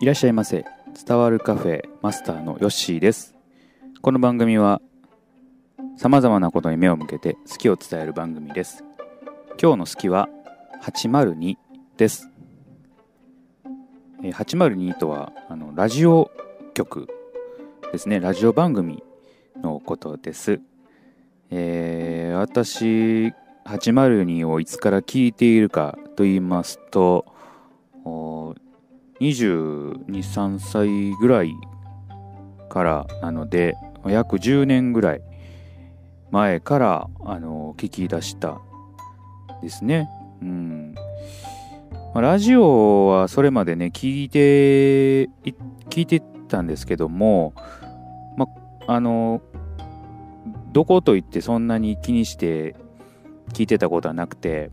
いらっしゃいませ。伝わるカフェマスターのヨッシーです。この番組はさまざまなことに目を向けて好きを伝える番組です。今日の好きは802です。802とはあのラジオ局ですね。ラジオ番組のことです、えー私802をいつから聞いているかと言いますとお223歳ぐらいからなので約10年ぐらい前からあの聞き出したですね。うん。ラジオはそれまでね聞いてい聞いてたんですけどもまあのどこといってそんなに気にして聞いてたことはなくて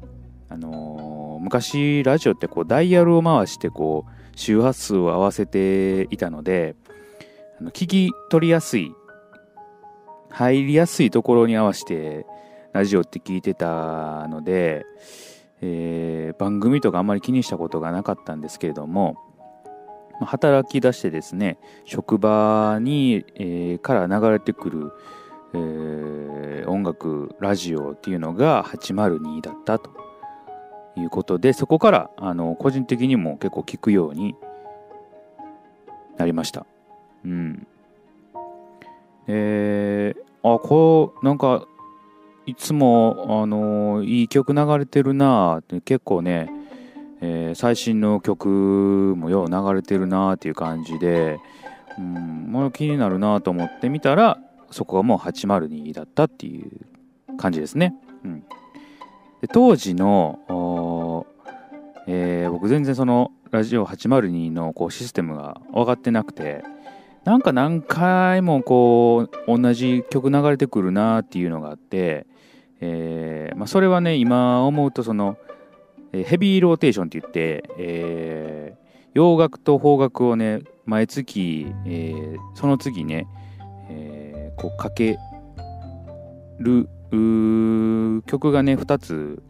あの昔ラジオってこうダイヤルを回してこう周波数を合わせていたので聞き取りやすい入りやすいところに合わせてラジオって聞いてたので、えー番組とかあんまり気にしたことがなかったんですけれども働き出してですね職場に、えーから流れてくる、えー音楽ラジオっていうのが802だったと。いうことでそこからあの個人的にも結構聞くようになりました。うん。えー、あこうなんかいつもあのいい曲流れてるなって結構ね、えー最新の曲もよう流れてるなっていう感じでうんもう気になるなと思ってみたらそこがもう802だったっていう感じですね。うん、で当時の、えー僕全然そのラジオ802のこうシステムが分かってなくてなんか何回もこう同じ曲流れてくるなっていうのがあって、えーまあ、それはね今思うとそのヘビーローテーションって言って、えー洋楽と邦楽をね毎月、えーその次ね、えーこうかける曲がね2つ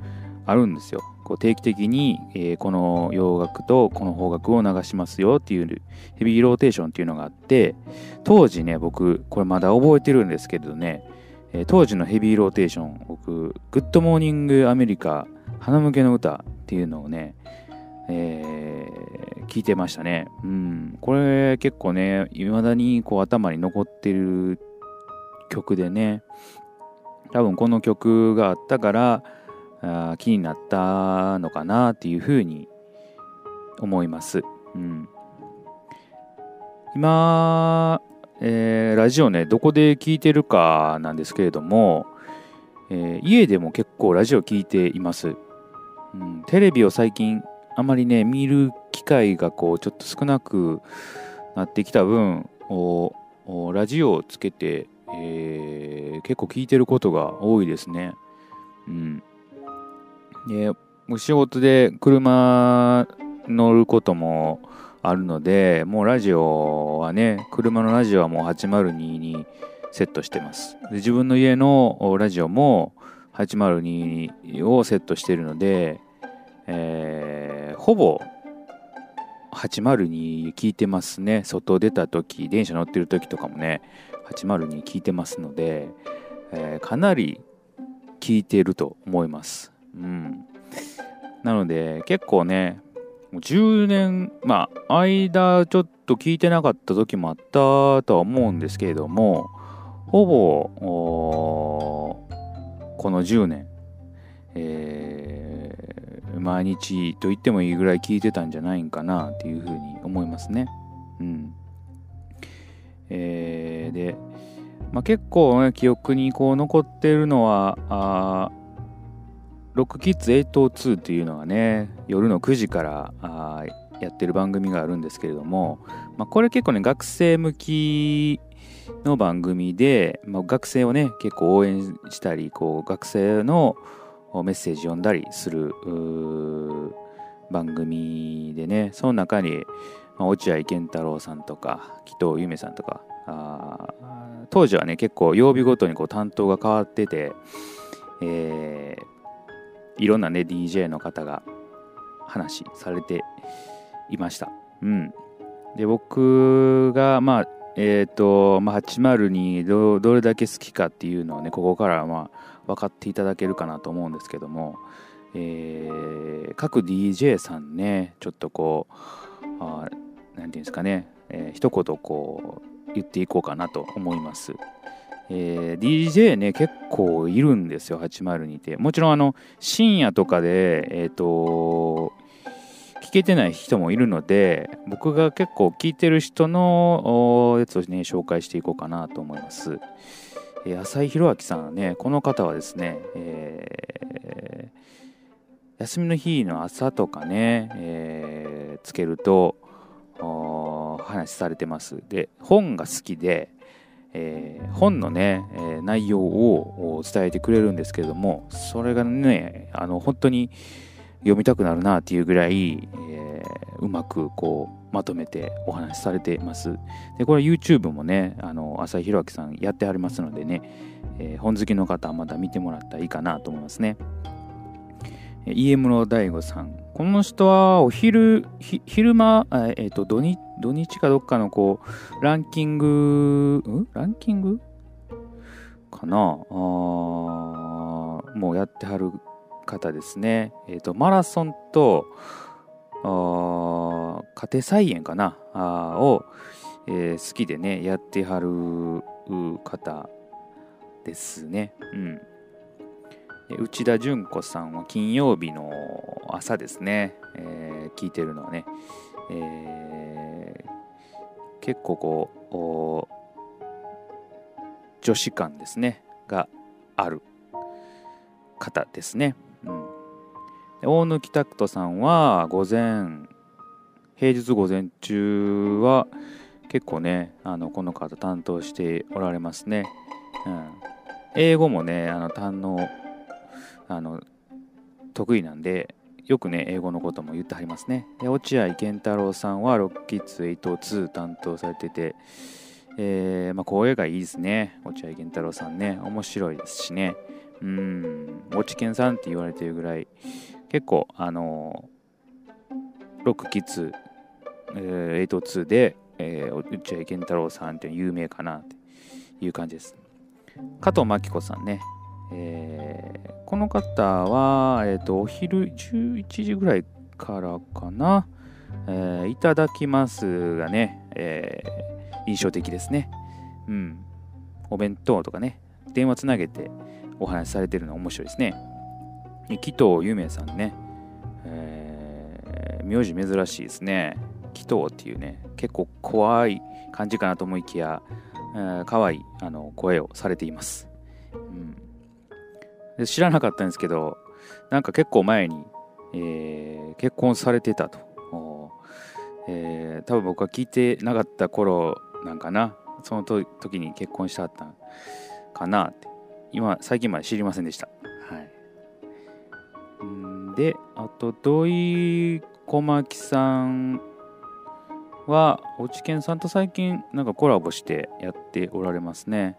あるんですよ。こう定期的に、えーこの洋楽とこの邦楽を流しますよっていうヘビーローテーションっていうのがあって当時ね僕これまだ覚えてるんですけどね、えー当時のヘビーローテーション僕「グッドモーニングアメリカ花向けの歌」っていうのをね、えー聞いてましたね。うん。これ結構ねいまだにこう頭に残ってる曲でね多分この曲があったからあ気になったのかなっていうふうに思います。うん、今、えーラジオねどこで聞いてるかなんですけれども、えー家でも結構ラジオ聞いています。うん、テレビを最近あまりね見る機会がこうちょっと少なくなってきた分おラジオをつけて、えー結構聞いてることが多いですね。うん。で、もう仕事で車乗ることもあるので、もうラジオはね、車のラジオはもう802にセットしてます。で自分の家のラジオも802をセットしてるので、えーほぼ802聞いてますね。外出た時、電車乗ってる時とかもね、802聞いてますので、えーかなり聞いてると思います。うん。なので、結構ね、もう10年、まあ、間ちょっと聞いてなかった時もあったとは思うんですけれども、ほぼ、この10年、えー毎日と言ってもいいぐらい聞いてたんじゃないんかなっていうふうに思いますね。うん。えーで、まあ、結構ね、記憶にこう残ってるのは、あロックキッズ802っていうのがね、夜の9時からあやってる番組があるんですけれども、まあ、これ結構ね、学生向きの番組で、まあ、学生をね、結構応援したり、こう、学生のメッセージ読んだりする番組でね、その中に、まあ、落合健太郎さんとか、紀藤由美さんとか、あ当時はね結構曜日ごとにこう担当が変わってて、えーいろんなね DJ の方が話されていましたうんで僕がまあえ、ー、と、まあ、802どどれだけ好きかっていうのをねここからまあ分かっていただけるかなと思うんですけども、えー、各 DJ さんねちょっとこう何て言うんですかね、えー、一言こう言っていこうかなと思います。えー、DJ ね結構いるんですよ802って。もちろんあの深夜とかでえっ、ー、と聞けてない人もいるので僕が結構聞いてる人のやつをね紹介していこうかなと思います、えー、浅井宏明さんねこの方はですね、えー、休みの日の朝とかね、えー、つけると話されてます。で本が好きでえー、本のね、えー、内容を伝えてくれるんですけれどもそれがねあの本当に読みたくなるなっていうぐらい、えー、うまくこうまとめてお話しされています。でこれ YouTube もねあの浅井宏明さんやってありますのでね、え、本好きの方はまだ見てもらったらいいかなと思いますね。EM の大悟さんこの人はお昼昼間、えーと、土日土日かどっかのこうランキングん？ランキング？かな？あもうやってはる方ですね。えっ、ー、と、マラソンと、家庭菜園かな？あを、えー、好きでね、やってはる方ですね。うん。内田純子さんは金曜日の朝ですね、えー、聞いてるのはね、えー、結構こう女子感ですね。がある方ですね。うん。大貫拓人さんは午前平日午前中は結構ねあのこの方担当しておられますね、うん、英語もねあの堪能あの得意なんでよくね英語のことも言ってはりますね。で落合健太郎さんはロッキッズ8-2担当されててえー、まあ、声がいいですね。落合健太郎さんね。面白いですしね。うん。落ちンさんって言われてるぐらい結構あのロックキッズ、えー、82で、えー、内合健太郎さんって有名かなっていう感じです。加藤真紀子さんね、えー、この方は、えーと、お昼11時ぐらいからかな、えー、いただきますがね、えー、印象的ですね。うん。お弁当とかね電話つなげてお話しされてるの面白いですね。紀藤ゆめさんね、えー、名字珍しいですね。紀藤っていうね、結構怖い感じかなと思いきや、えー、可愛いあの声をされています、うん。知らなかったんですけど、なんか結構前に、えー、結婚されてたと。えー、多分僕は聞いてなかった頃なんかな。その時に結婚したかったかなって。今、最近まで知りませんでした。はいで、あと、土井小牧さんは、落ちんさんと最近なんかコラボしてやっておられますね。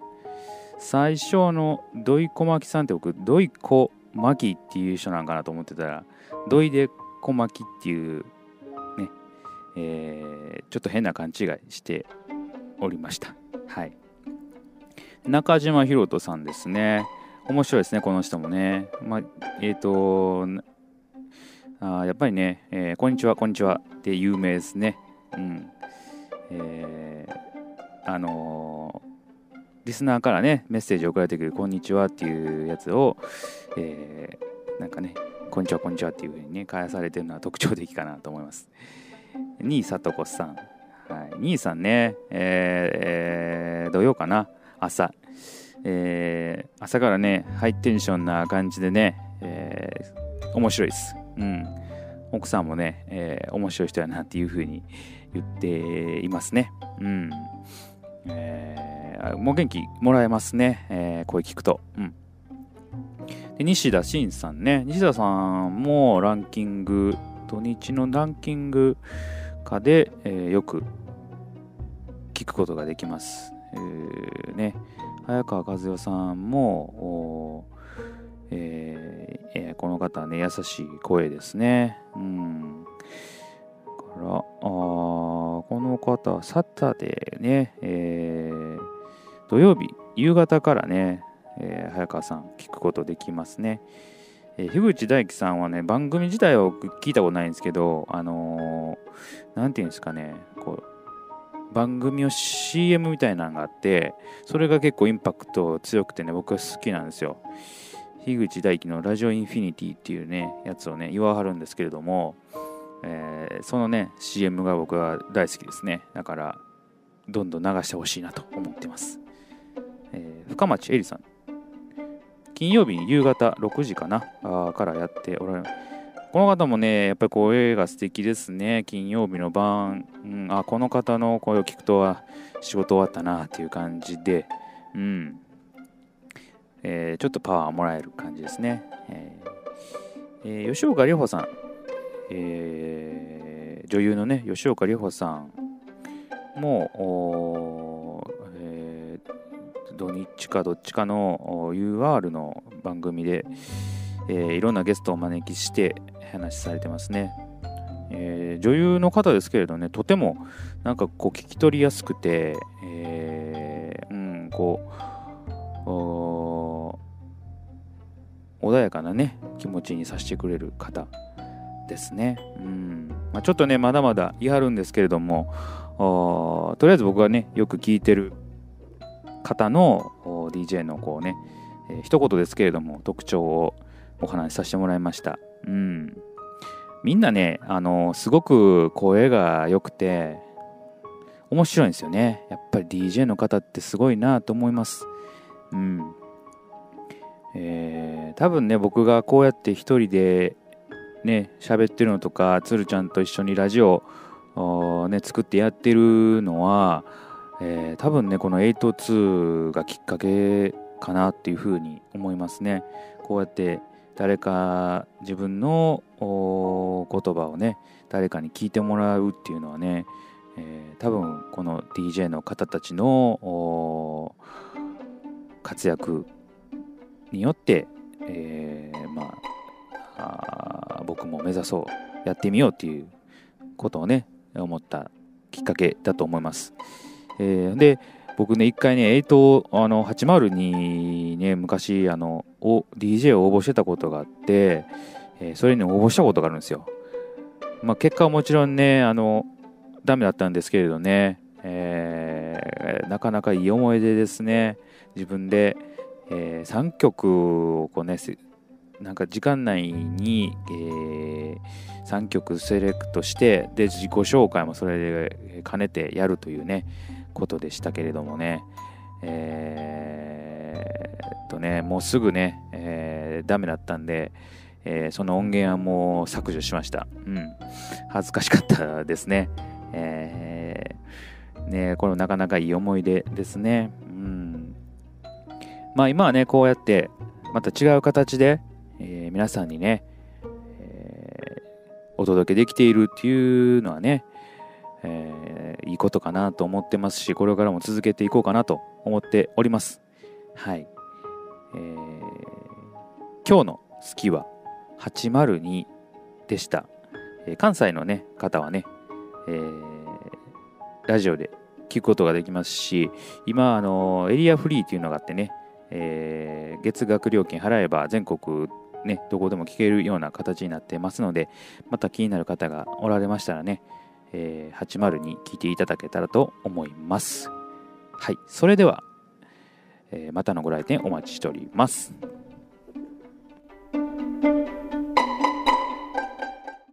最初の土井小牧さんって僕、土井小牧っていう人なんかなと思ってたら、土井で小牧っていうね、えー、ちょっと変な勘違いしておりました。はい。中島ひろとさんですね。面白いですね、この人もね。まあ、えっ、ー、と、あやっぱりね、えー、こんにちは、こんにちはって有名ですね。うん。えー、あのー、リスナーからね、メッセージ送られてくる、こんにちはっていうやつを、えー、なんかね、こんにちは、こんにちはっていうふうにね、返されてるのは特徴的かなと思います。兄さとこさん。はい、兄さんね、えー、土曜かな、朝。えー、朝からね、ハイテンションな感じでね、えー、面白いです。うん、奥さんもね、えー、面白い人やなっていうふうに言っていますね。うんえー、もう元気もらえますね、えー、声聞くと。うんで西田慎さんね、西田さんもランキング、土日のランキング下で、えー、よく聞くことができます。えー、ね、早川和代さんも、えーえー、この方ね、優しい声ですね。うん。から、あこの方はサタデーね、え、土曜日夕方からね、えー、早川さん聞くことできますね。えー、樋口大樹さんはね、番組自体は聞いたことないんですけど、あのー、なんていうんですかね、こう、番組を CM みたいなのがあって、それが結構インパクト強くてね、僕は好きなんですよ。樋口大樹のラジオインフィニティっていうね、やつをね、言わはるんですけれども、えー、そのね、CM が僕は大好きですね。だから、どんどん流してほしいなと思ってます。深町絵里さん、金曜日に夕方6時かな。あからやっておられる。この方もね、やっぱり声が素敵ですね。金曜日の晩、うん、あ、この方の声を聞くとは仕事終わったなっていう感じで、うん、えー、ちょっとパワーもらえる感じですね。えーえー、吉岡里帆さん、えー、女優のね、吉岡里帆さん。も、土日かどっちかの UR の番組で、えー、いろんなゲストをお招きして話されてますね。えー、女優の方ですけれどね、とてもなんかこう聞き取りやすくて、えー、うん、こう、穏やかなね、気持ちにさせてくれる方ですね。うんまあ、ちょっとね、まだまだ言い張るんですけれども、とりあえず僕がね、よく聞いてる方の DJ のこうね、えー、一言ですけれども特徴をお話しさせてもらいました。うん。みんなね、あの、すごく声が良くて、面白いんですよね。やっぱり DJ の方ってすごいなと思います。うん。えー、多分ね、僕がこうやって一人でね、喋ってるのとか、つるちゃんと一緒にラジオをね、作ってやってるのは、えー、多分ねこの8-2がきっかけかなっていうふうに思いますねこうやって誰か自分の言葉をね誰かに聞いてもらうっていうのはね、えー、多分この DJ の方たちの活躍によって、えー、まあ僕も目指そうやってみようっていうことをね思ったきっかけだと思います。えー、で僕ね一回ね8あの80にね昔あの DJ を応募してたことがあって、えー、それに応募したことがあるんですよ。まあ、結果はもちろんねあのダメだったんですけれどね、えー、なかなかいい思い出ですね自分で、えー、3曲をこうねなんか時間内に、えー、3曲セレクトしてで自己紹介もそれで兼ねてやるというねことでしたけれどもね、えー、っとね、もうすぐね、えー、ダメだったんで、えー、その音源はもう削除しました。うん。恥ずかしかったですね。えー、ねこれなかなかいい思い出ですね。うん。まあ今はね、こうやって、また違う形で、えー、皆さんにね、えー、お届けできているっていうのはね、えー、いいことかなと思ってますし、これからも続けていこうかなと思っております。はい。えー、今日の好きは802でした。えー、関西のね、方はね、えー、ラジオで聞くことができますし、今、あのエリアフリーっていうのがあってね、えー、月額料金払えば全国ね、どこでも聞けるような形になってますので、また気になる方がおられましたらね、えー、80に聞いていただけたらと思います。はい、それでは、えー、またのご来店お待ちしております。